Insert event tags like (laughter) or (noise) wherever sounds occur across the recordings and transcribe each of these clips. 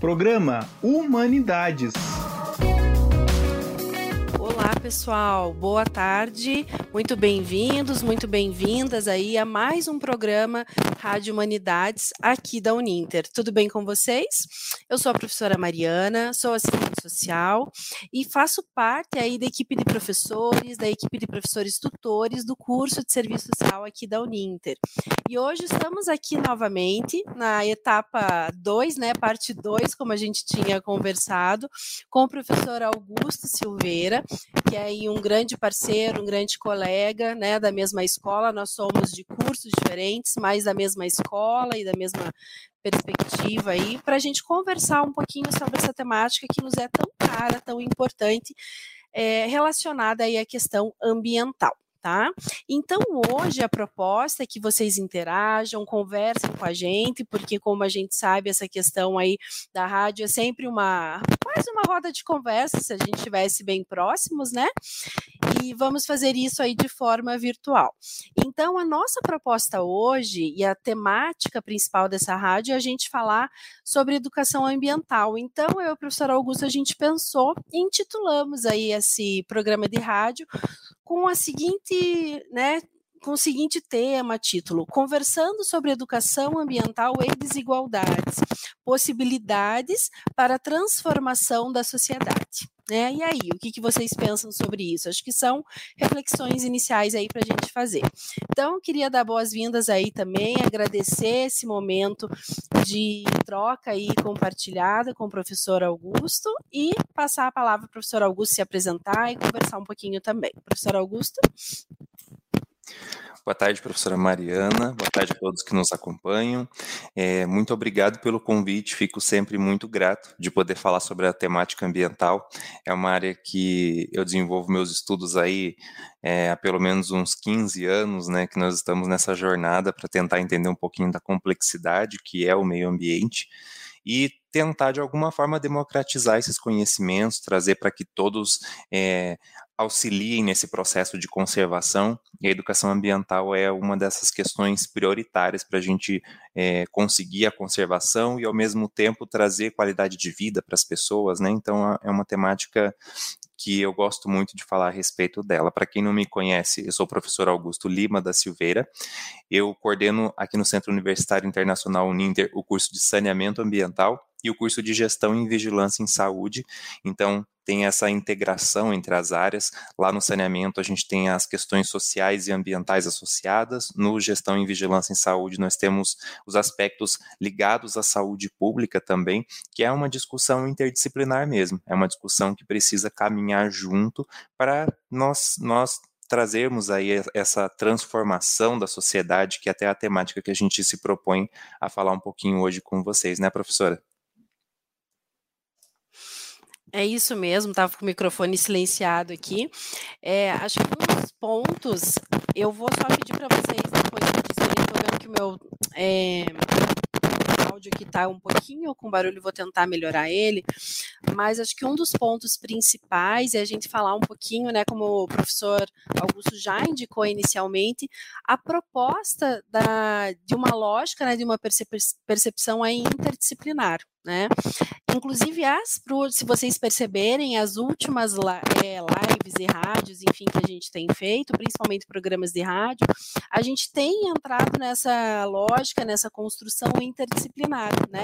Programa Humanidades pessoal, boa tarde, muito bem-vindos, muito bem-vindas aí a mais um programa Rádio Humanidades aqui da Uninter. Tudo bem com vocês? Eu sou a professora Mariana, sou assistente social e faço parte aí da equipe de professores, da equipe de professores tutores do curso de serviço social aqui da Uninter. E hoje estamos aqui novamente na etapa 2, né, parte 2, como a gente tinha conversado, com o professor Augusto Silveira, que é um grande parceiro, um grande colega, né, da mesma escola. Nós somos de cursos diferentes, mas da mesma escola e da mesma perspectiva aí, para a gente conversar um pouquinho sobre essa temática que nos é tão cara, tão importante, é, relacionada aí à questão ambiental tá? Então, hoje a proposta é que vocês interajam, conversem com a gente, porque como a gente sabe, essa questão aí da rádio é sempre uma quase uma roda de conversa, se a gente estivesse bem próximos, né? E vamos fazer isso aí de forma virtual. Então, a nossa proposta hoje e a temática principal dessa rádio é a gente falar sobre educação ambiental. Então, eu e o professor Augusto, a gente pensou e intitulamos aí esse programa de rádio com a seguinte, né, com o seguinte tema, título: Conversando sobre educação ambiental e desigualdades, possibilidades para a transformação da sociedade. Né? E aí, o que, que vocês pensam sobre isso? Acho que são reflexões iniciais aí para a gente fazer. Então, queria dar boas-vindas aí também, agradecer esse momento de troca aí compartilhada com o professor Augusto e passar a palavra para o professor Augusto se apresentar e conversar um pouquinho também. Professor Augusto? Boa tarde, professora Mariana. Boa tarde a todos que nos acompanham. É, muito obrigado pelo convite. Fico sempre muito grato de poder falar sobre a temática ambiental. É uma área que eu desenvolvo meus estudos aí é, há pelo menos uns 15 anos, né, que nós estamos nessa jornada para tentar entender um pouquinho da complexidade que é o meio ambiente e tentar de alguma forma democratizar esses conhecimentos, trazer para que todos é, auxiliem nesse processo de conservação, e a educação ambiental é uma dessas questões prioritárias para a gente é, conseguir a conservação e, ao mesmo tempo, trazer qualidade de vida para as pessoas, né? Então, é uma temática que eu gosto muito de falar a respeito dela. Para quem não me conhece, eu sou o professor Augusto Lima da Silveira. Eu coordeno aqui no Centro Universitário Internacional Uninter o curso de saneamento ambiental e o curso de gestão em vigilância em saúde. Então, tem essa integração entre as áreas. Lá no saneamento, a gente tem as questões sociais e ambientais associadas. No gestão em vigilância em saúde, nós temos os aspectos ligados à saúde pública também, que é uma discussão interdisciplinar mesmo. É uma discussão que precisa caminhar junto para nós, nós trazermos aí essa transformação da sociedade, que é até a temática que a gente se propõe a falar um pouquinho hoje com vocês, né, professora? É isso mesmo, estava com o microfone silenciado aqui. É, acho que dos pontos, eu vou só pedir para vocês depois me dizerem, estou vendo que o meu é, áudio aqui está um pouquinho com barulho, vou tentar melhorar ele, mas acho que um dos pontos principais é a gente falar um pouquinho, né, como o professor Augusto já indicou inicialmente, a proposta da, de uma lógica, né, de uma percepção aí interdisciplinar né? Inclusive, as, se vocês perceberem, as últimas é, lives e rádios, enfim, que a gente tem feito, principalmente programas de rádio, a gente tem entrado nessa lógica, nessa construção interdisciplinar, né?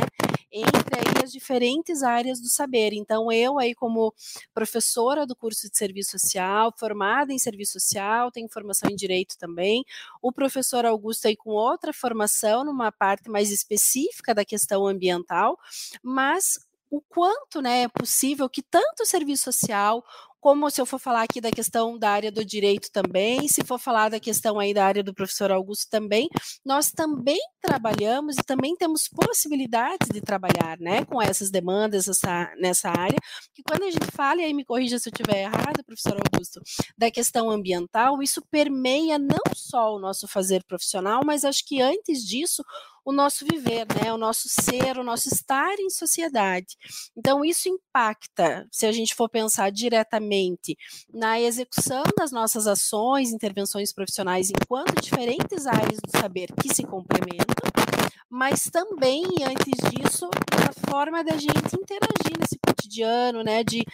Entre aí as diferentes áreas do saber. Então, eu aí como professora do curso de serviço social, formada em serviço social, tenho formação em direito também, o professor Augusto aí com outra formação, numa parte mais específica da questão ambiental, mas o quanto né, é possível que tanto o serviço social, como se eu for falar aqui da questão da área do direito também, se for falar da questão aí da área do professor Augusto também, nós também trabalhamos e também temos possibilidades de trabalhar, né, com essas demandas essa, nessa área, que quando a gente fala, e aí me corrija se eu estiver errado, professor Augusto, da questão ambiental, isso permeia não só o nosso fazer profissional, mas acho que antes disso, o nosso viver, né? O nosso ser, o nosso estar em sociedade. Então, isso impacta, se a gente for pensar diretamente na execução das nossas ações, intervenções profissionais enquanto diferentes áreas do saber que se complementam, mas também, antes disso, a forma da gente interagir nesse cotidiano, né, de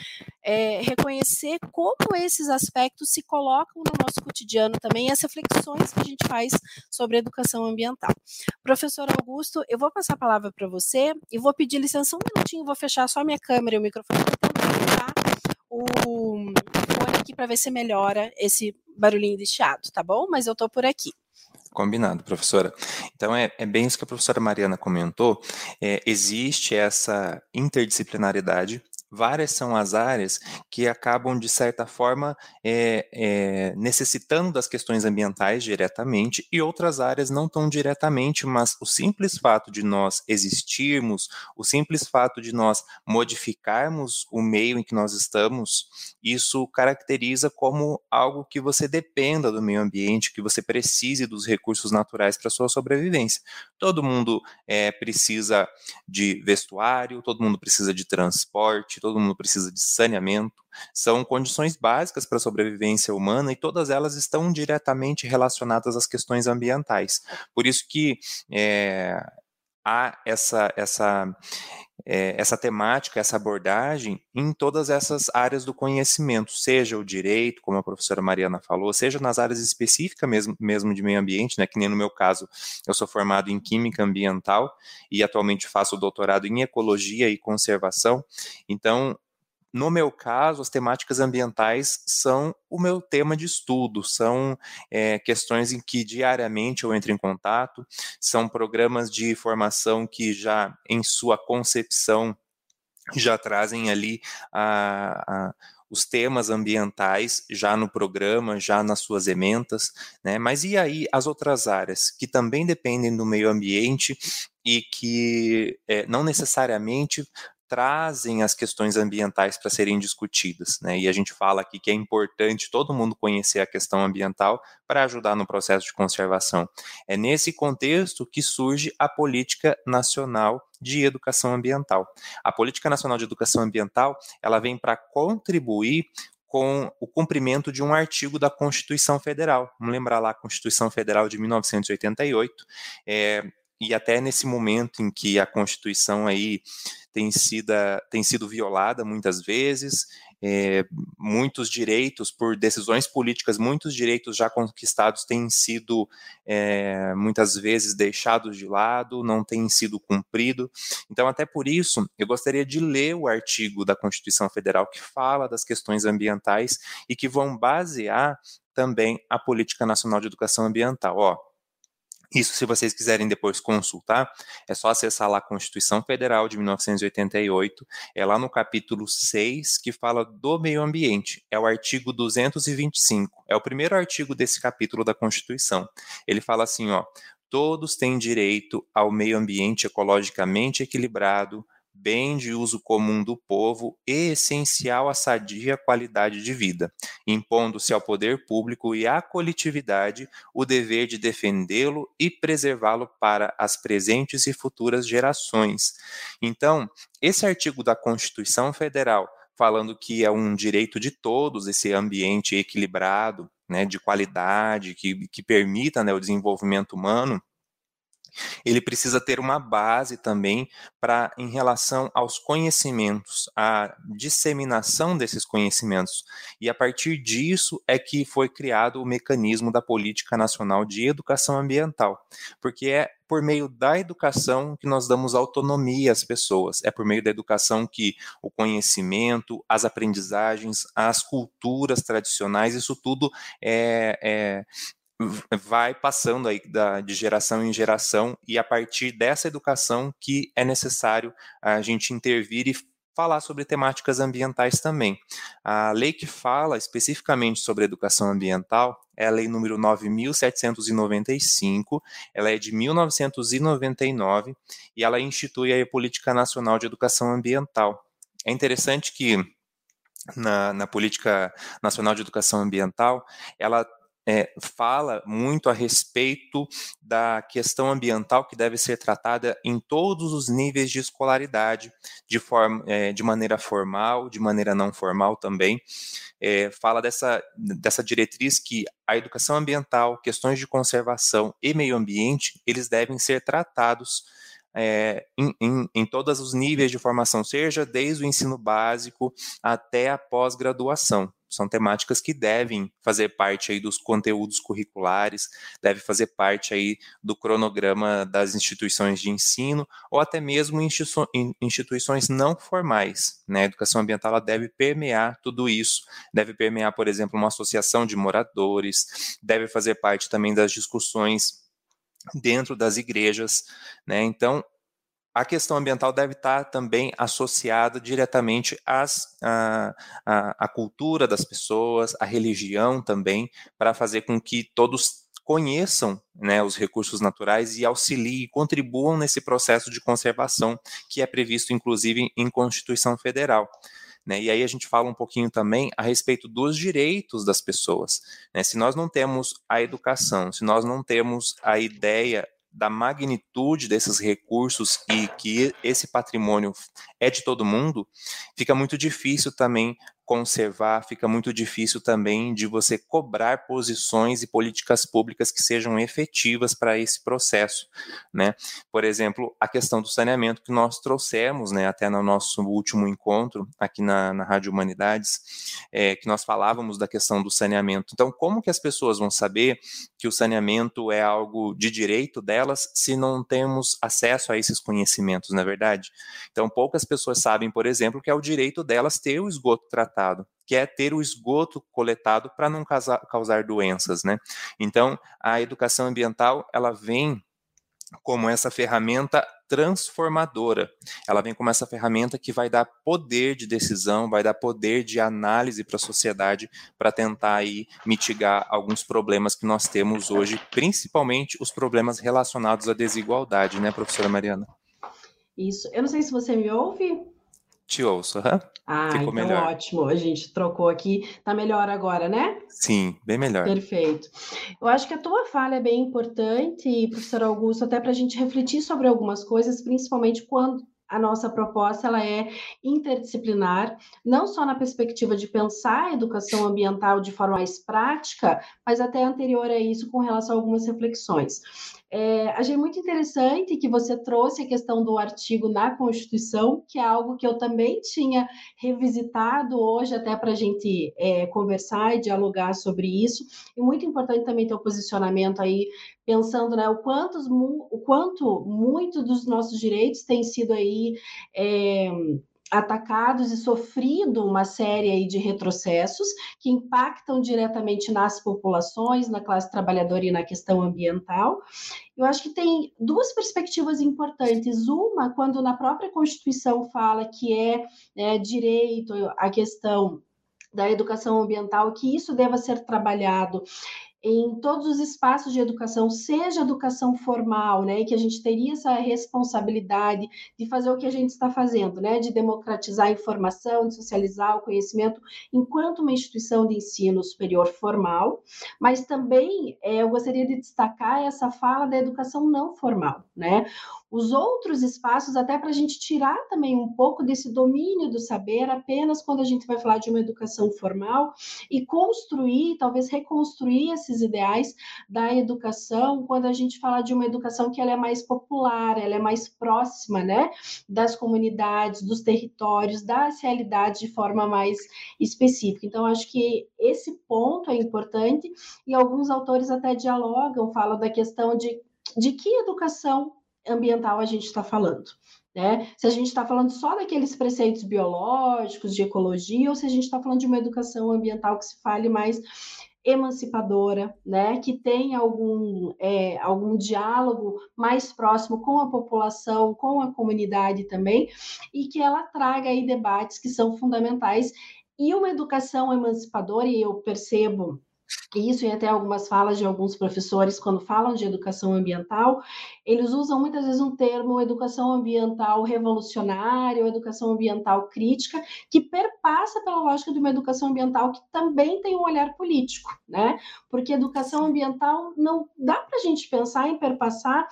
é, reconhecer como esses aspectos se colocam no nosso cotidiano também, as reflexões que a gente faz sobre educação ambiental. Professor Augusto, eu vou passar a palavra para você e vou pedir licença um minutinho, vou fechar só minha câmera e o microfone para tentar o fone aqui para ver se melhora esse barulhinho de chiado, tá bom? Mas eu estou por aqui. Combinado, professora. Então, é, é, bem isso que a professora Mariana comentou. É, existe essa interdisciplinaridade várias são as áreas que acabam, de certa forma, é, é, necessitando das questões ambientais diretamente, e outras áreas não tão diretamente, mas o simples fato de nós existirmos, o simples fato de nós modificarmos o meio em que nós estamos, isso caracteriza como algo que você dependa do meio ambiente, que você precise dos recursos naturais para sua sobrevivência. Todo mundo é, precisa de vestuário, todo mundo precisa de transporte, todo mundo precisa de saneamento, são condições básicas para a sobrevivência humana e todas elas estão diretamente relacionadas às questões ambientais. Por isso que é, há essa, essa é, essa temática, essa abordagem em todas essas áreas do conhecimento, seja o direito, como a professora Mariana falou, seja nas áreas específicas mesmo, mesmo de meio ambiente, né, que nem no meu caso, eu sou formado em Química Ambiental e atualmente faço doutorado em Ecologia e Conservação, então no meu caso, as temáticas ambientais são o meu tema de estudo, são é, questões em que diariamente eu entro em contato, são programas de formação que já, em sua concepção, já trazem ali a, a os temas ambientais já no programa, já nas suas ementas, né? Mas e aí as outras áreas que também dependem do meio ambiente e que é, não necessariamente trazem as questões ambientais para serem discutidas, né? E a gente fala aqui que é importante todo mundo conhecer a questão ambiental para ajudar no processo de conservação. É nesse contexto que surge a Política Nacional de Educação Ambiental. A Política Nacional de Educação Ambiental, ela vem para contribuir com o cumprimento de um artigo da Constituição Federal. Vamos lembrar lá a Constituição Federal de 1988, é, e até nesse momento em que a Constituição aí tem sido, tem sido violada muitas vezes, é, muitos direitos, por decisões políticas, muitos direitos já conquistados têm sido é, muitas vezes deixados de lado, não têm sido cumprido. Então, até por isso, eu gostaria de ler o artigo da Constituição Federal que fala das questões ambientais e que vão basear também a Política Nacional de Educação Ambiental. Ó, isso, se vocês quiserem depois consultar, é só acessar lá a Constituição Federal de 1988, é lá no capítulo 6 que fala do meio ambiente, é o artigo 225, é o primeiro artigo desse capítulo da Constituição. Ele fala assim, ó, todos têm direito ao meio ambiente ecologicamente equilibrado, bem de uso comum do povo e essencial à sadia qualidade de vida, impondo-se ao poder público e à coletividade o dever de defendê-lo e preservá-lo para as presentes e futuras gerações. Então, esse artigo da Constituição Federal, falando que é um direito de todos esse ambiente equilibrado, né, de qualidade, que, que permita né, o desenvolvimento humano, ele precisa ter uma base também para em relação aos conhecimentos, a disseminação desses conhecimentos. E a partir disso é que foi criado o mecanismo da Política Nacional de Educação Ambiental, porque é por meio da educação que nós damos autonomia às pessoas. É por meio da educação que o conhecimento, as aprendizagens, as culturas tradicionais, isso tudo é, é vai passando aí da, de geração em geração e a partir dessa educação que é necessário a gente intervir e falar sobre temáticas ambientais também. A lei que fala especificamente sobre educação ambiental é a lei número 9795, ela é de 1999 e ela institui a Política Nacional de Educação Ambiental. É interessante que na, na Política Nacional de Educação Ambiental, ela é, fala muito a respeito da questão ambiental que deve ser tratada em todos os níveis de escolaridade, de, forma, é, de maneira formal, de maneira não formal também. É, fala dessa, dessa diretriz que a educação ambiental, questões de conservação e meio ambiente, eles devem ser tratados é, em, em, em, todos os níveis de formação, seja desde o ensino básico até a pós-graduação. São temáticas que devem fazer parte aí dos conteúdos curriculares, deve fazer parte aí do cronograma das instituições de ensino ou até mesmo instituições não formais. Né? A educação ambiental deve permear tudo isso, deve permear, por exemplo, uma associação de moradores, deve fazer parte também das discussões dentro das igrejas, né? Então, a questão ambiental deve estar também associada diretamente às, à, à, à cultura das pessoas, à religião também, para fazer com que todos conheçam né, os recursos naturais e auxiliem, contribuam nesse processo de conservação que é previsto, inclusive, em Constituição Federal. Né? E aí a gente fala um pouquinho também a respeito dos direitos das pessoas. Né? Se nós não temos a educação, se nós não temos a ideia da magnitude desses recursos e que esse patrimônio é de todo mundo, fica muito difícil também conservar, fica muito difícil também de você cobrar posições e políticas públicas que sejam efetivas para esse processo, né? Por exemplo, a questão do saneamento que nós trouxemos, né, até no nosso último encontro aqui na, na Rádio Humanidades, é, que nós falávamos da questão do saneamento. Então, como que as pessoas vão saber que o saneamento é algo de direito delas se não temos acesso a esses conhecimentos, na é verdade? Então, poucas pessoas sabem, por exemplo, que é o direito delas ter o esgoto tratado tratado, que é ter o esgoto coletado para não causar, causar doenças, né? Então, a educação ambiental, ela vem como essa ferramenta transformadora. Ela vem como essa ferramenta que vai dar poder de decisão, vai dar poder de análise para a sociedade para tentar aí mitigar alguns problemas que nós temos hoje, principalmente os problemas relacionados à desigualdade, né, professora Mariana? Isso. Eu não sei se você me ouve. Te ouço, uhum. Ah, Ficou então melhor. ótimo. A gente trocou aqui. Tá melhor agora, né? Sim, bem melhor. Perfeito. Eu acho que a tua fala é bem importante, professor Augusto, até para a gente refletir sobre algumas coisas, principalmente quando a nossa proposta ela é interdisciplinar, não só na perspectiva de pensar a educação ambiental de forma mais prática, mas até anterior a isso com relação a algumas reflexões. É, achei muito interessante que você trouxe a questão do artigo na Constituição, que é algo que eu também tinha revisitado hoje, até para a gente é, conversar e dialogar sobre isso. E muito importante também ter o posicionamento aí, pensando né, o, quantos, o quanto muito dos nossos direitos têm sido aí. É, atacados e sofrido uma série de retrocessos que impactam diretamente nas populações, na classe trabalhadora e na questão ambiental. Eu acho que tem duas perspectivas importantes. Uma, quando na própria Constituição fala que é, é direito a questão da educação ambiental, que isso deva ser trabalhado em todos os espaços de educação, seja educação formal, né, que a gente teria essa responsabilidade de fazer o que a gente está fazendo, né, de democratizar a informação, de socializar o conhecimento, enquanto uma instituição de ensino superior formal, mas também é, eu gostaria de destacar essa fala da educação não formal, né, os outros espaços, até para a gente tirar também um pouco desse domínio do saber, apenas quando a gente vai falar de uma educação formal e construir, talvez reconstruir esses ideais da educação, quando a gente fala de uma educação que ela é mais popular, ela é mais próxima, né, das comunidades, dos territórios, das realidades de forma mais específica. Então, acho que esse ponto é importante e alguns autores até dialogam, falam da questão de de que educação ambiental a gente está falando. Né? Se a gente está falando só daqueles preceitos biológicos, de ecologia, ou se a gente está falando de uma educação ambiental que se fale mais emancipadora, né? que tenha algum, é, algum diálogo mais próximo com a população, com a comunidade também, e que ela traga aí debates que são fundamentais. E uma educação emancipadora, e eu percebo isso e até algumas falas de alguns professores quando falam de educação ambiental, eles usam muitas vezes um termo educação ambiental revolucionária ou educação ambiental crítica, que perpassa pela lógica de uma educação ambiental que também tem um olhar político, né? Porque educação ambiental não dá para a gente pensar em perpassar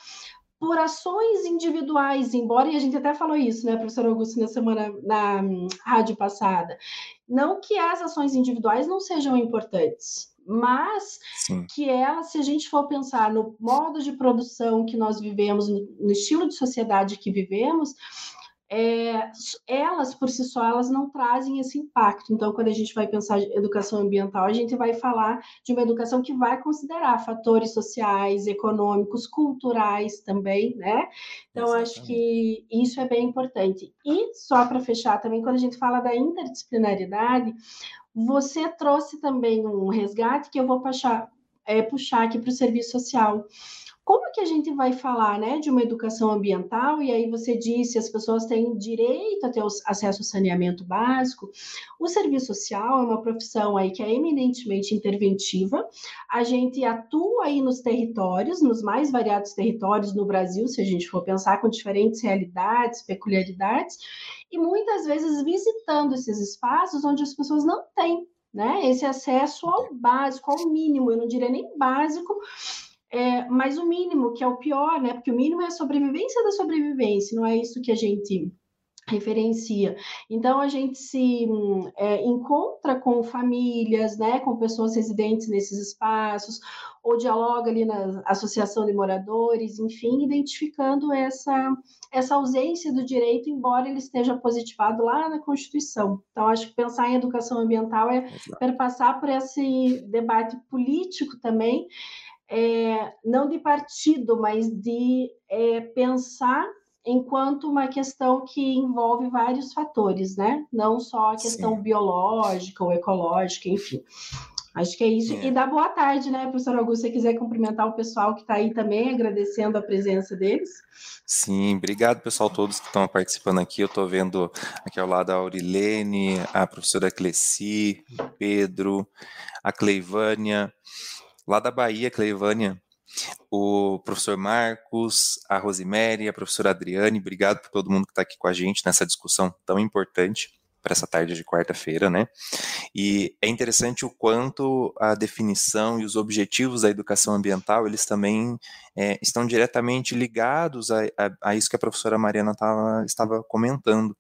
por ações individuais, embora, e a gente até falou isso, né, professor Augusto, na semana, na hum, rádio passada, não que as ações individuais não sejam importantes, mas Sim. que elas, se a gente for pensar no modo de produção que nós vivemos, no, no estilo de sociedade que vivemos, é, elas por si só elas não trazem esse impacto. Então, quando a gente vai pensar em educação ambiental, a gente vai falar de uma educação que vai considerar fatores sociais, econômicos, culturais também, né? Então, Exatamente. acho que isso é bem importante. E só para fechar também, quando a gente fala da interdisciplinaridade, você trouxe também um resgate que eu vou puxar, é, puxar aqui para o serviço social como que a gente vai falar né, de uma educação ambiental? E aí você disse as pessoas têm direito a ter acesso ao saneamento básico. O serviço social é uma profissão aí que é eminentemente interventiva. A gente atua aí nos territórios, nos mais variados territórios no Brasil, se a gente for pensar com diferentes realidades, peculiaridades, e muitas vezes visitando esses espaços onde as pessoas não têm né, esse acesso ao básico, ao mínimo, eu não diria nem básico, é, mas o mínimo, que é o pior, né? Porque o mínimo é a sobrevivência da sobrevivência, não é isso que a gente referencia. Então a gente se é, encontra com famílias, né, com pessoas residentes nesses espaços, ou dialoga ali na associação de moradores, enfim, identificando essa essa ausência do direito, embora ele esteja positivado lá na Constituição. Então acho que pensar em educação ambiental é perpassar por esse debate político também é, não de partido, mas de é, pensar enquanto uma questão que envolve vários fatores, né? Não só a questão Sim. biológica ou ecológica, enfim. Acho que é isso. É. E dá boa tarde, né, professor Augusto? Se você quiser cumprimentar o pessoal que está aí também, agradecendo a presença deles. Sim, obrigado, pessoal, todos que estão participando aqui. Eu estou vendo aqui ao lado a Aurilene, a professora Cleci, Pedro, a Cleivânia, lá da Bahia, Cleivânia, o professor Marcos, a Rosemary, a professora Adriane, obrigado por todo mundo que está aqui com a gente nessa discussão tão importante para essa tarde de quarta-feira, né? E é interessante o quanto a definição e os objetivos da educação ambiental, eles também é, estão diretamente ligados a, a, a, isso que a professora Mariana tava, estava comentando.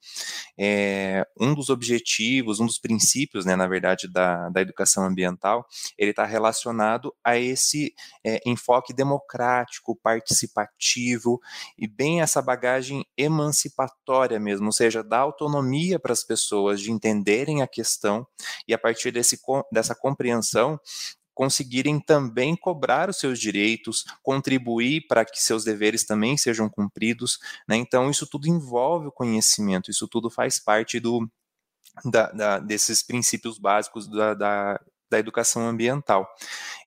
É, um dos objetivos, um dos princípios, né, na verdade, da, da educação ambiental, ele está relacionado a esse é, enfoque democrático, participativo e bem essa bagagem emancipatória mesmo, ou seja, dá autonomia para as pessoas de entenderem a questão e a partir desse, dessa compreensão conseguirem também cobrar os seus direitos, contribuir para que seus deveres também sejam cumpridos. Né? Então, isso tudo envolve o conhecimento, isso tudo faz parte do, da, da, desses princípios básicos da, da, da educação ambiental.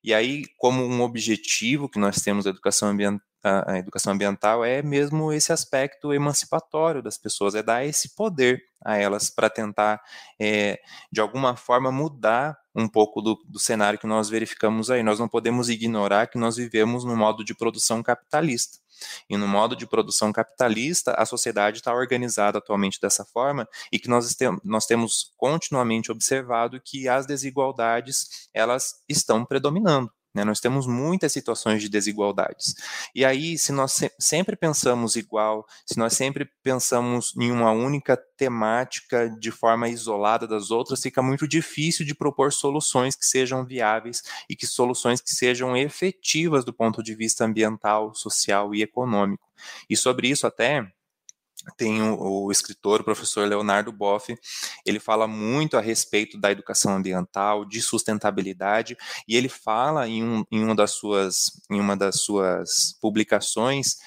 E aí, como um objetivo que nós temos da educação ambiental, a, educação ambiental é mesmo esse aspecto emancipatório das pessoas, é dar esse poder a elas para tentar, é, de alguma forma, mudar um pouco do, do, cenário que nós verificamos aí. Nós não podemos ignorar que nós vivemos no modo de produção capitalista. E no modo de produção capitalista, a sociedade está organizada atualmente dessa forma e que nós, nós temos continuamente observado que as desigualdades elas estão predominando. Né? Nós temos muitas situações de desigualdades. E aí, se nós se sempre pensamos igual, se nós sempre pensamos em uma única temática de forma isolada das outras, fica muito difícil de propor soluções que sejam viáveis e que soluções que sejam efetivas do ponto de vista ambiental, social e econômico. E sobre isso até tem o, o, escritor, o professor Leonardo Boff, ele fala muito a respeito da educação ambiental, de sustentabilidade, e ele fala em, um, em, uma, das suas, em uma das suas publicações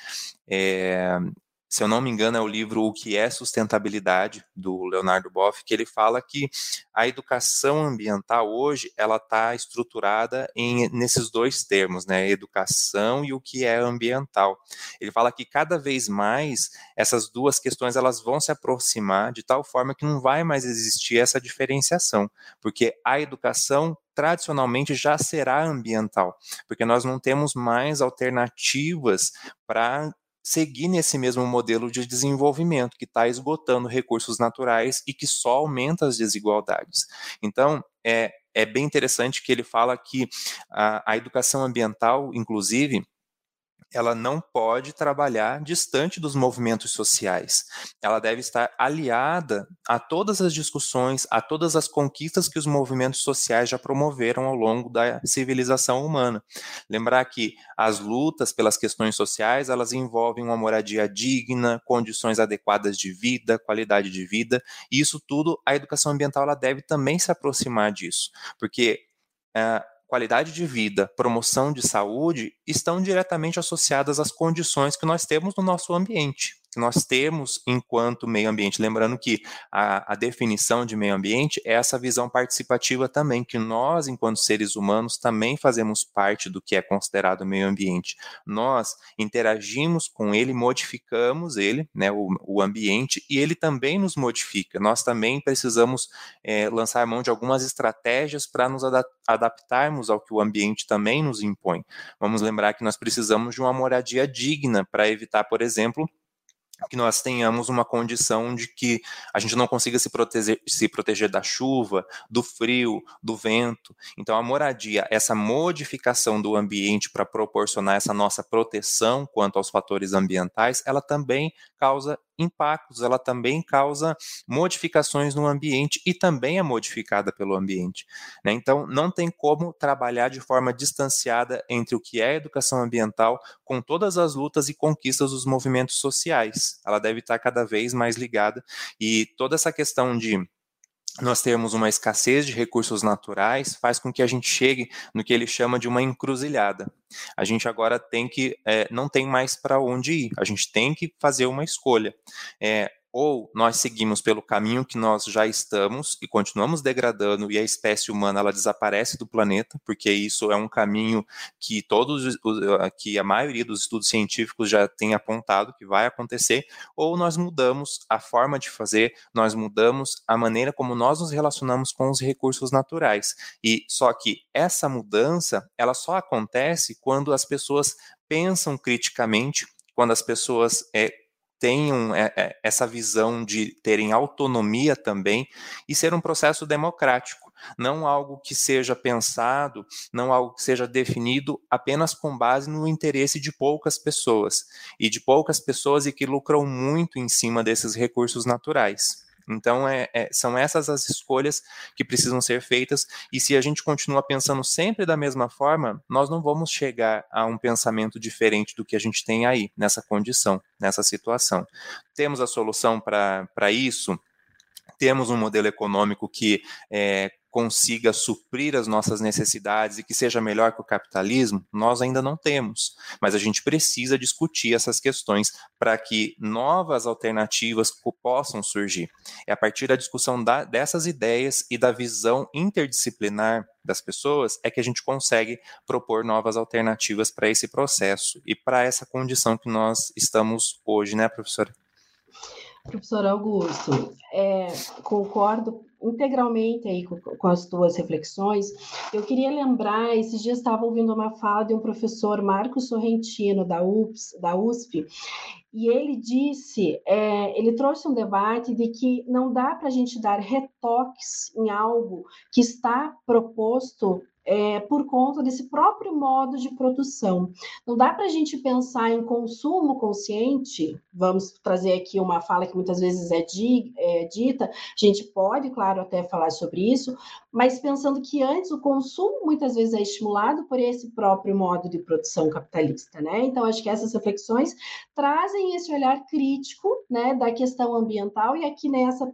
é, se eu não me engano, é o livro O que é Sustentabilidade, do Leonardo Boff, que ele fala que a educação ambiental hoje, ela está estruturada em, nesses dois termos, né, educação e o que é ambiental. Ele fala que cada vez mais essas duas questões, elas vão se aproximar de tal forma que não vai mais existir essa diferenciação, porque a educação tradicionalmente já será ambiental, porque nós não temos mais alternativas para seguir nesse mesmo modelo de desenvolvimento que está esgotando recursos naturais e que só aumenta as desigualdades. Então, é, é bem interessante que ele fala que a, a educação ambiental, inclusive, ela não pode trabalhar distante dos movimentos sociais. Ela deve estar aliada a todas as discussões, a todas as conquistas que os movimentos sociais já promoveram ao longo da civilização humana. Lembrar que as lutas pelas questões sociais, elas envolvem uma moradia digna, condições adequadas de vida, qualidade de vida, e isso tudo a educação ambiental ela deve também se aproximar disso, porque uh, qualidade de vida, promoção de saúde estão diretamente associadas às condições que nós temos no nosso ambiente que nós temos enquanto meio ambiente. Lembrando que a, a, definição de meio ambiente é essa visão participativa também, que nós, enquanto seres humanos, também fazemos parte do que é considerado meio ambiente. Nós interagimos com ele, modificamos ele, né, o, o ambiente, e ele também nos modifica. Nós também precisamos é, lançar mão de algumas estratégias para nos adaptarmos ao que o ambiente também nos impõe. Vamos lembrar que nós precisamos de uma moradia digna para evitar, por exemplo, que nós tenhamos uma condição de que a gente não consiga se proteger, se proteger da chuva, do frio, do vento. Então, a moradia, essa modificação do ambiente para proporcionar essa nossa proteção quanto aos fatores ambientais, ela também causa impactos, ela também causa modificações no ambiente e também é modificada pelo ambiente. Né? Então, não tem como trabalhar de forma distanciada entre o que é educação ambiental com todas as lutas e conquistas dos movimentos sociais. Ela deve estar cada vez mais ligada e toda essa questão de nós termos uma escassez de recursos naturais faz com que a gente chegue no que ele chama de uma encruzilhada. A gente agora tem que, é, não tem mais para onde ir, a gente tem que fazer uma escolha. É, ou nós seguimos pelo caminho que nós já estamos e continuamos degradando e a espécie humana ela desaparece do planeta, porque isso é um caminho que todos que a maioria dos estudos científicos já tem apontado que vai acontecer, ou nós mudamos a forma de fazer, nós mudamos a maneira como nós nos relacionamos com os recursos naturais. E só que essa mudança, ela só acontece quando as pessoas pensam criticamente, quando as pessoas é, tenham é, é, essa visão de terem autonomia também e ser um processo democrático, não algo que seja pensado, não algo que seja definido apenas com base no interesse de poucas pessoas e de poucas pessoas e que lucram muito em cima desses recursos naturais. Então, é, é, são essas as escolhas que precisam ser feitas, e se a gente continua pensando sempre da mesma forma, nós não vamos chegar a um pensamento diferente do que a gente tem aí, nessa condição, nessa situação. Temos a solução para isso? Temos um modelo econômico que é, consiga suprir as nossas necessidades e que seja melhor que o capitalismo, nós ainda não temos. Mas a gente precisa discutir essas questões para que novas alternativas possam surgir. É a partir da discussão da, dessas ideias e da visão interdisciplinar das pessoas é que a gente consegue propor novas alternativas para esse processo e para essa condição que nós estamos hoje, né, professora? Professor Augusto, é, concordo integralmente aí com, com, as tuas reflexões. Eu queria lembrar, esses dias estava ouvindo uma fala de um professor, Marcos Sorrentino, da, UPS, da USP, e ele disse, é, ele trouxe um debate de que não dá para a gente dar retoques em algo que está proposto é, por conta desse próprio modo de produção. Não dá para a gente pensar em consumo consciente, vamos trazer aqui uma fala que muitas vezes é, di, é dita, a gente pode, claro, até falar sobre isso, mas pensando que antes o consumo muitas vezes é estimulado por esse próprio modo de produção capitalista, né? Então, acho que essas reflexões trazem esse olhar crítico, né, da questão ambiental, e aqui nessa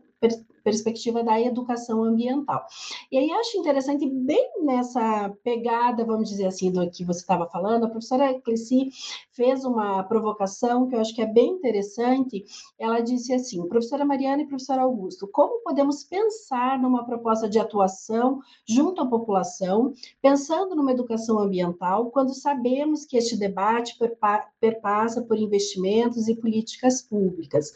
perspectiva da educação ambiental. E aí acho interessante, bem nessa pegada, vamos dizer assim, do que você estava falando, a professora Cleci fez uma provocação que eu acho que é bem interessante. Ela disse assim: professora Mariana e professor Augusto, como podemos pensar numa proposta de atuação junto à população, pensando numa educação ambiental, quando sabemos que este debate perpassa por investimentos e políticas públicas?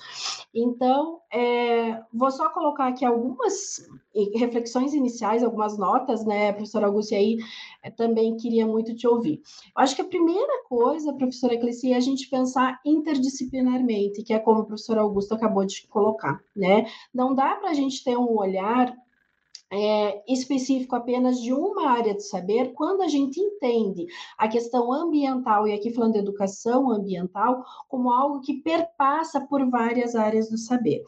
Então, é, vou só colocar aqui algumas reflexões iniciais, algumas notas, né, professora Augusto, e aí eh, também queria muito te ouvir. Eu acho que a primeira coisa, professora Eclesi, é a gente pensar interdisciplinarmente, que é como o professor Augusto acabou de colocar, né? Não dá para a gente ter um olhar é, específico apenas de uma área de saber, quando a gente entende a questão ambiental, e aqui falando de educação ambiental, como algo que perpassa por várias áreas do saber.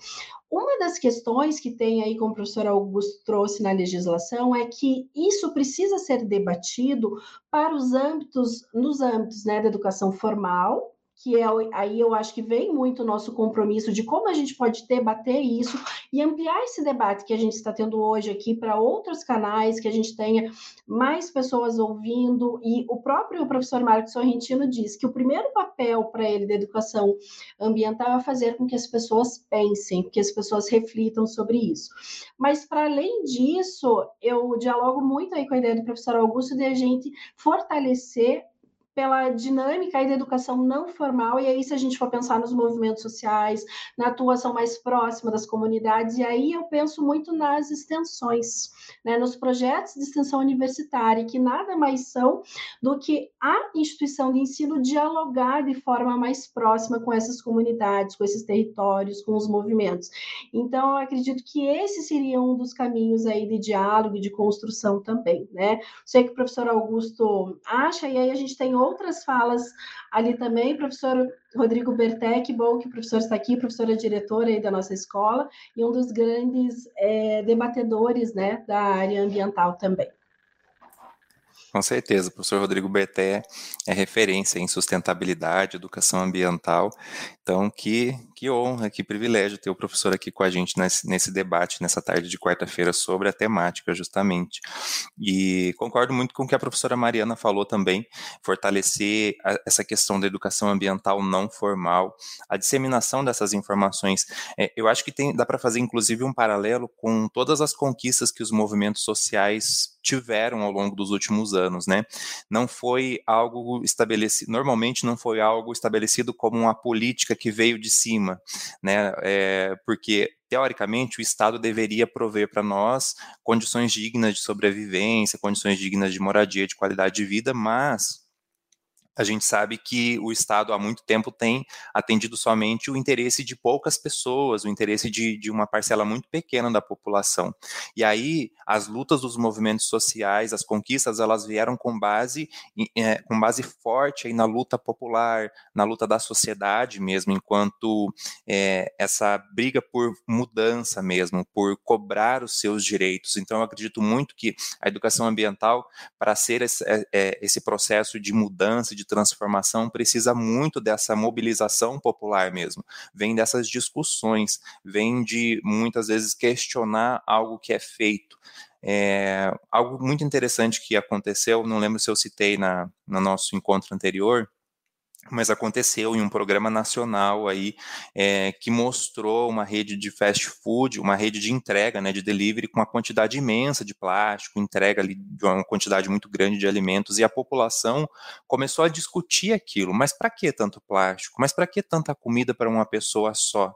Uma das questões que tem aí, como o professor Augusto trouxe na legislação, é que isso precisa ser debatido para os âmbitos, nos âmbitos né, da educação formal, que é aí eu acho que vem muito o nosso compromisso de como a gente pode debater isso e ampliar esse debate que a gente está tendo hoje aqui para outros canais, que a gente tenha mais pessoas ouvindo. E o próprio professor Marcos Sorrentino diz que o primeiro papel para ele da educação ambiental é fazer com que as pessoas pensem, que as pessoas reflitam sobre isso. Mas, para além disso, eu dialogo muito aí com a ideia do professor Augusto de a gente fortalecer pela dinâmica aí da educação não formal, e aí se a gente for pensar nos movimentos sociais, na atuação mais próxima das comunidades, e aí eu penso muito nas extensões, né, nos projetos de extensão universitária, que nada mais são do que a instituição de ensino dialogar de forma mais próxima com essas comunidades, com esses territórios, com os movimentos. Então, eu acredito que esse seria um dos caminhos aí de diálogo e de construção também, né? Sei que o professor Augusto acha, e aí a gente tem outras falas ali também, professor Rodrigo Bertec, bom que o professor está aqui, professora diretora aí da nossa escola, e um dos grandes é, debatedores né, da área ambiental também. Com certeza, o professor Rodrigo Berté é referência em sustentabilidade, educação ambiental. Então, que, que honra, que privilégio ter o professor aqui com a gente nesse, nesse debate, nessa tarde de quarta-feira, sobre a temática, justamente. E concordo muito com o que a professora Mariana falou também, fortalecer a, essa questão da educação ambiental não formal, a disseminação dessas informações. É, eu acho que tem, dá para fazer, inclusive, um paralelo com todas as conquistas que os movimentos sociais tiveram ao longo dos últimos anos, né? Não foi algo estabelecido, normalmente não foi algo estabelecido como uma política que veio de cima, né? É, porque teoricamente o Estado deveria prover para nós condições dignas de sobrevivência, condições dignas de moradia, de qualidade de vida, mas a gente sabe que o Estado há muito tempo tem atendido somente o interesse de poucas pessoas, o interesse de, de uma parcela muito pequena da população. E aí as lutas dos movimentos sociais, as conquistas, elas vieram com base, é, com base forte aí na luta popular, na luta da sociedade mesmo, enquanto é, essa briga por mudança mesmo, por cobrar os seus direitos. Então eu acredito muito que a educação ambiental, para ser esse, é, é esse processo de mudança, de transformação precisa muito dessa mobilização popular mesmo, vem dessas discussões, vem de muitas vezes questionar algo que é feito. É, algo muito interessante que aconteceu, não lembro se eu citei na, no nosso encontro anterior, mas aconteceu em um programa nacional aí é, que mostrou uma rede de fast food, uma rede de entrega, né, de delivery com uma quantidade imensa de plástico, entrega ali de uma quantidade muito grande de alimentos e a população começou a discutir aquilo. Mas para que tanto plástico? Mas para que tanta comida para uma pessoa só?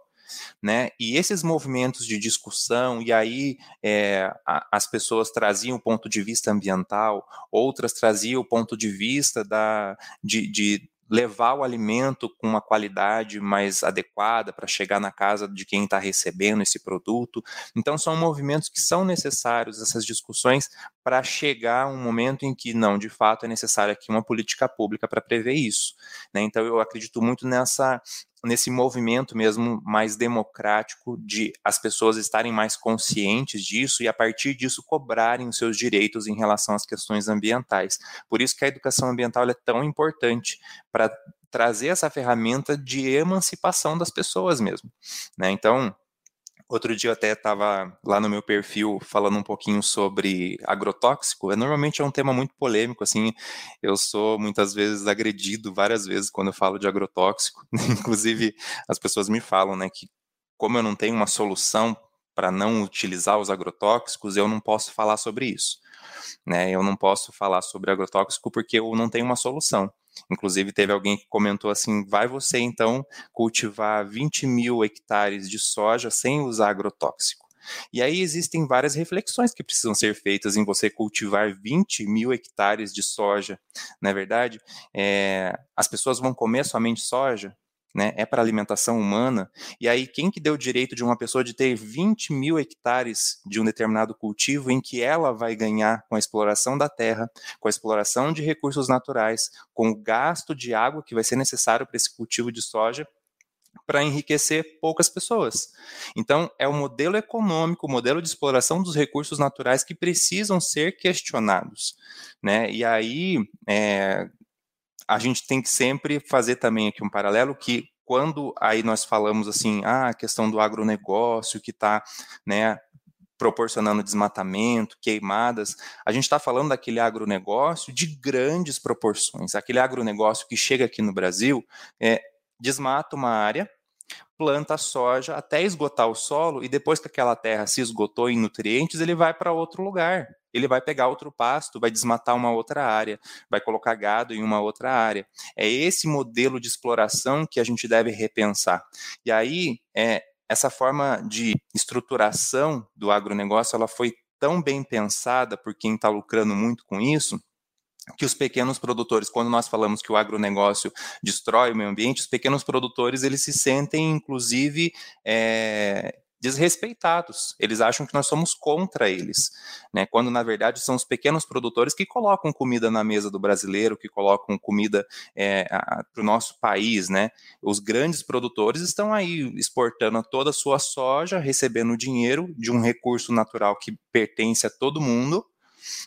Né? E esses movimentos de discussão, e aí é, a, as pessoas traziam o ponto de vista ambiental, outras traziam o ponto de vista da, de, de levar o alimento com uma qualidade mais adequada para chegar na casa de quem está recebendo esse produto. Então, são movimentos que são necessários, essas discussões, para chegar a um momento em que, não, de fato, é necessário aqui uma política pública para prever isso. Né? Então, eu acredito muito nessa nesse movimento mesmo mais democrático de as pessoas estarem mais conscientes disso e a partir disso cobrarem os seus direitos em relação às questões ambientais. Por isso que a educação ambiental é tão importante para trazer essa ferramenta de emancipação das pessoas mesmo, né? Então, Outro dia eu até estava lá no meu perfil falando um pouquinho sobre agrotóxico. É, normalmente é um tema muito polêmico, assim. Eu sou muitas vezes agredido várias vezes quando eu falo de agrotóxico. (laughs) Inclusive, as pessoas me falam, né, que como eu não tenho uma solução para não utilizar os agrotóxicos, eu não posso falar sobre isso. Né? Eu não posso falar sobre agrotóxico porque eu não tenho uma solução. Inclusive, teve alguém que comentou assim: vai você então cultivar 20 mil hectares de soja sem usar agrotóxico. E aí existem várias reflexões que precisam ser feitas em você cultivar 20 mil hectares de soja, não é verdade? É, as pessoas vão comer somente soja? Né, é para alimentação humana, e aí quem que deu o direito de uma pessoa de ter 20 mil hectares de um determinado cultivo em que ela vai ganhar com a exploração da terra, com a exploração de recursos naturais, com o gasto de água que vai ser necessário para esse cultivo de soja, para enriquecer poucas pessoas. Então, é o modelo econômico, o modelo de exploração dos recursos naturais que precisam ser questionados. Né? E aí, é, a gente tem que sempre fazer também aqui um paralelo que quando aí nós falamos assim, ah, a questão do agronegócio que está, né, proporcionando desmatamento, queimadas, a gente está falando daquele agronegócio de grandes proporções. Aquele agronegócio que chega aqui no Brasil, é, desmata uma área, planta soja até esgotar o solo e depois que aquela terra se esgotou em nutrientes, ele vai para outro lugar. Ele vai pegar outro pasto, vai desmatar uma outra área, vai colocar gado em uma outra área. É esse modelo de exploração que a gente deve repensar. E aí, é, essa forma de estruturação do agronegócio, ela foi tão bem pensada por quem está lucrando muito com isso, que os pequenos produtores, quando nós falamos que o agronegócio destrói o meio ambiente, os pequenos produtores eles se sentem, inclusive, é, desrespeitados. Eles acham que nós somos contra eles, né? Quando na verdade são os pequenos produtores que colocam comida na mesa do brasileiro, que colocam comida é, para o nosso país, né? Os grandes produtores estão aí exportando toda a sua soja, recebendo dinheiro de um recurso natural que pertence a todo mundo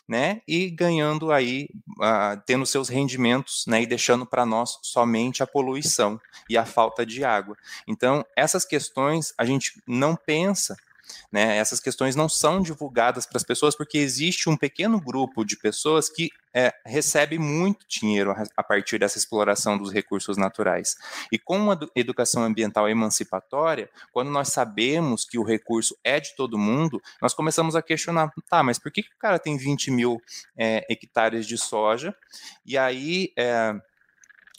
né? E ganhando aí, uh, tendo seus rendimentos, né? E deixando para nós somente a poluição e a falta de água. Então, essas questões a gente não pensa né? Essas questões não são divulgadas para as pessoas porque existe um pequeno grupo de pessoas que é, recebe muito dinheiro a partir dessa exploração dos recursos naturais. E com uma educação ambiental emancipatória, quando nós sabemos que o recurso é de todo mundo, nós começamos a questionar, tá, mas por que, que o cara tem 20 mil é, hectares de soja e aí... É,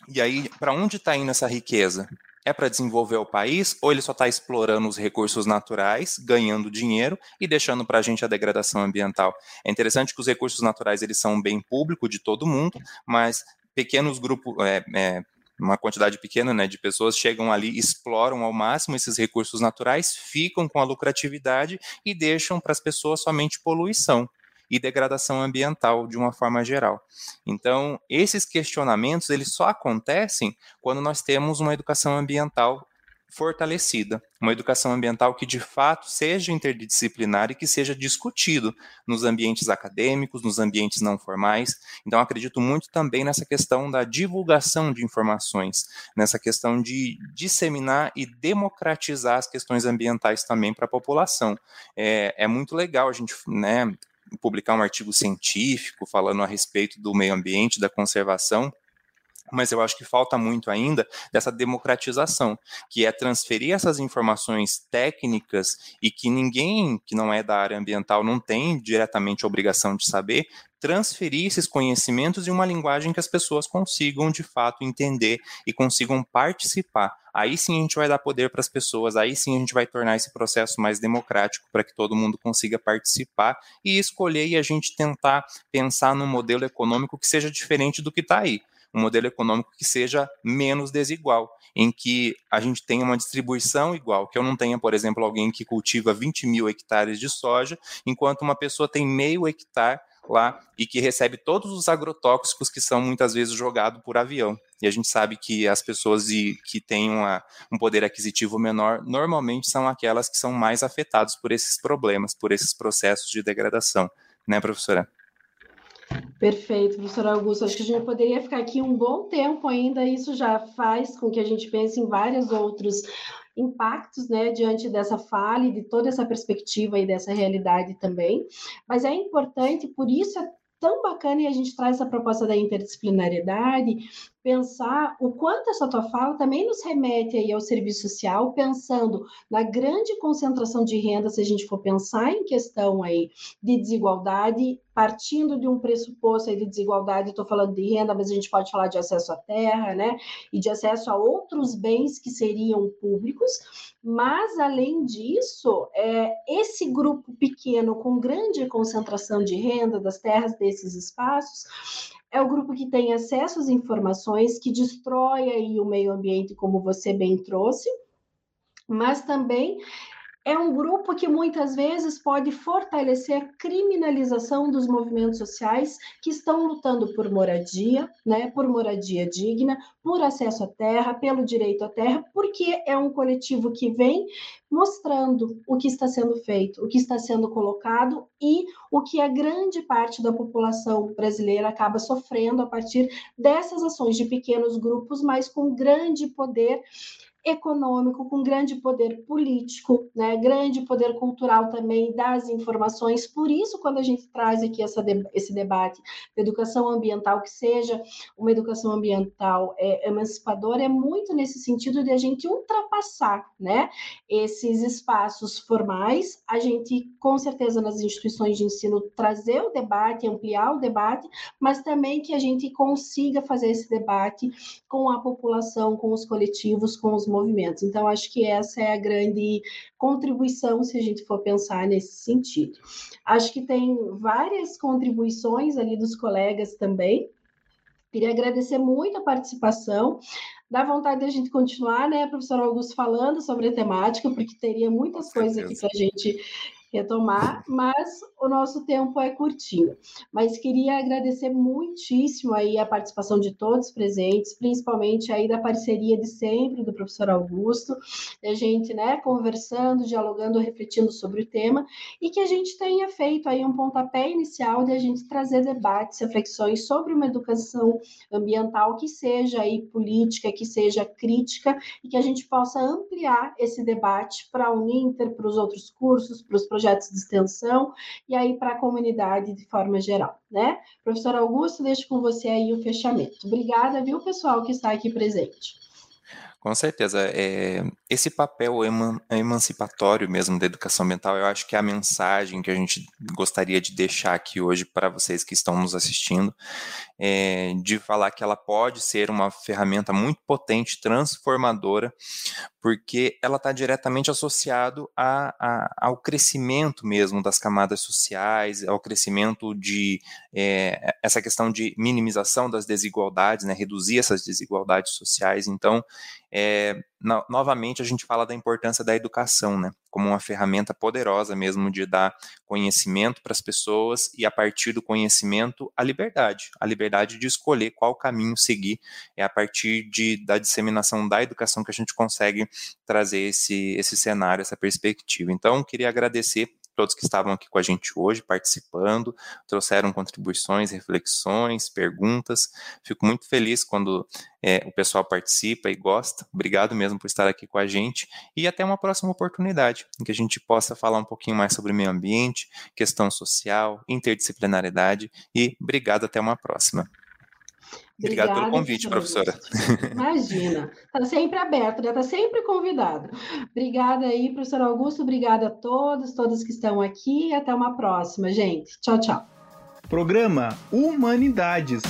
e aí, para onde está indo essa riqueza? É para desenvolver o país ou ele só está explorando os recursos naturais, ganhando dinheiro e deixando para a gente a degradação ambiental? É interessante que os recursos naturais eles são um bem público de todo mundo, mas pequenos grupos, é, é, uma quantidade pequena né, de pessoas chegam ali, exploram ao máximo esses recursos naturais, ficam com a lucratividade e deixam para as pessoas somente poluição e degradação ambiental de uma forma geral. Então, esses questionamentos eles só acontecem quando nós temos uma educação ambiental fortalecida, uma educação ambiental que de fato seja interdisciplinar e que seja discutido nos ambientes acadêmicos, nos ambientes não formais. Então, acredito muito também nessa questão da divulgação de informações, nessa questão de disseminar e democratizar as questões ambientais também para a população. É, é muito legal a gente, né, publicar um artigo científico falando a respeito do meio ambiente, da conservação, mas eu acho que falta muito ainda dessa democratização, que é transferir essas informações técnicas e que ninguém que não é da área ambiental não tem diretamente a obrigação de saber, transferir esses conhecimentos em uma linguagem que as pessoas consigam de fato entender e consigam participar. Aí sim a gente vai dar poder para as pessoas, aí sim a gente vai tornar esse processo mais democrático para que todo mundo consiga participar e escolher e a gente tentar pensar num modelo econômico que seja diferente do que está aí um modelo econômico que seja menos desigual, em que a gente tenha uma distribuição igual, que eu não tenha, por exemplo, alguém que cultiva 20 mil hectares de soja, enquanto uma pessoa tem meio hectare lá e que recebe todos os agrotóxicos que são muitas vezes jogados por avião. E a gente sabe que as pessoas que têm uma, um poder aquisitivo menor normalmente são aquelas que são mais afetadas por esses problemas, por esses processos de degradação, né, professora? Perfeito, professor Augusto. Acho que a gente poderia ficar aqui um bom tempo ainda. Isso já faz com que a gente pense em vários outros impactos, né, diante dessa fala e de toda essa perspectiva e dessa realidade também. Mas é importante, por isso é tão bacana e a gente traz essa proposta da interdisciplinariedade, pensar o quanto essa tua fala também nos remete aí ao serviço social, pensando na grande concentração de renda, se a gente for pensar em questão aí de desigualdade, partindo de um pressuposto aí de desigualdade, estou falando de renda, mas a gente pode falar de acesso à terra, né, e de acesso a outros bens que seriam públicos, mas além disso, é, esse grupo pequeno com grande concentração de renda das terras desses espaços, é o grupo que tem acesso às informações, que destrói aí o meio ambiente, como você bem trouxe, mas também é um grupo que muitas vezes pode fortalecer a criminalização dos movimentos sociais que estão lutando por moradia, né, por moradia digna, por acesso à terra, pelo direito à terra, porque é um coletivo que vem mostrando o que está sendo feito, o que está sendo colocado e o que a grande parte da população brasileira acaba sofrendo a partir dessas ações de pequenos grupos, mas com grande poder econômico, com grande poder político, né, grande poder cultural também das informações. Por isso, quando a gente traz aqui essa, esse debate de educação ambiental, que seja uma educação ambiental é, emancipadora, é muito nesse sentido de a gente ultrapassar né, esses espaços formais, a gente, com certeza, nas instituições de ensino, trazer o debate, ampliar o debate, mas também que a gente consiga fazer esse debate com a população, com os coletivos, com os movimentos. Então, acho que essa é a grande contribuição, se a gente for pensar nesse sentido. Acho que tem várias contribuições ali dos colegas também. Queria agradecer muito a participação. Dá vontade de a gente continuar, né, professor Augusto, falando sobre a temática, porque teria muitas coisas aqui para a gente retomar, mas o nosso tempo é curtinho. Mas queria agradecer muitíssimo aí a participação de todos presentes, principalmente aí da parceria de sempre do professor Augusto, a gente, né, conversando, dialogando, refletindo sobre o tema e que a gente tenha feito aí um pontapé inicial de a gente trazer debates, reflexões sobre uma educação ambiental que seja aí política, que seja crítica e que a gente possa ampliar esse debate para o Uninter, para os outros cursos, para os projetos de extensão e aí para a comunidade de forma geral, né? Professor Augusto, deixo com você aí o fechamento. Obrigada, viu, pessoal, que está aqui presente. Com certeza. É, esse papel eman, emancipatório mesmo da educação ambiental, eu acho que é a mensagem que a gente gostaria de deixar aqui hoje para vocês que estão nos assistindo, é, de falar que ela pode ser uma ferramenta muito potente, transformadora, porque ela está diretamente associado a, a, ao crescimento mesmo das camadas sociais, ao crescimento de é, essa questão de minimização das desigualdades, né, reduzir essas desigualdades sociais. Então, é, no, novamente a gente fala da importância da educação, né, como uma ferramenta poderosa mesmo de dar conhecimento para as pessoas e a partir do conhecimento a liberdade, a liberdade de escolher qual caminho seguir. É a partir de, da disseminação da educação que a gente consegue trazer esse, esse cenário, essa perspectiva. Então, queria agradecer todos que estavam aqui com a gente hoje, participando, trouxeram contribuições, reflexões, perguntas. Fico muito feliz quando é, o pessoal participa e gosta. Obrigado mesmo por estar aqui com a gente e até uma próxima oportunidade em que a gente possa falar um pouquinho mais sobre meio ambiente, questão social, interdisciplinariedade e obrigado até uma próxima. Obrigado Obrigada, pelo convite, professora. Imagina, está sempre aberto, está sempre convidado. Obrigada aí, professor Augusto, obrigada a todos, todos que estão aqui, até uma próxima, gente. Tchau, tchau. Programa Humanidades.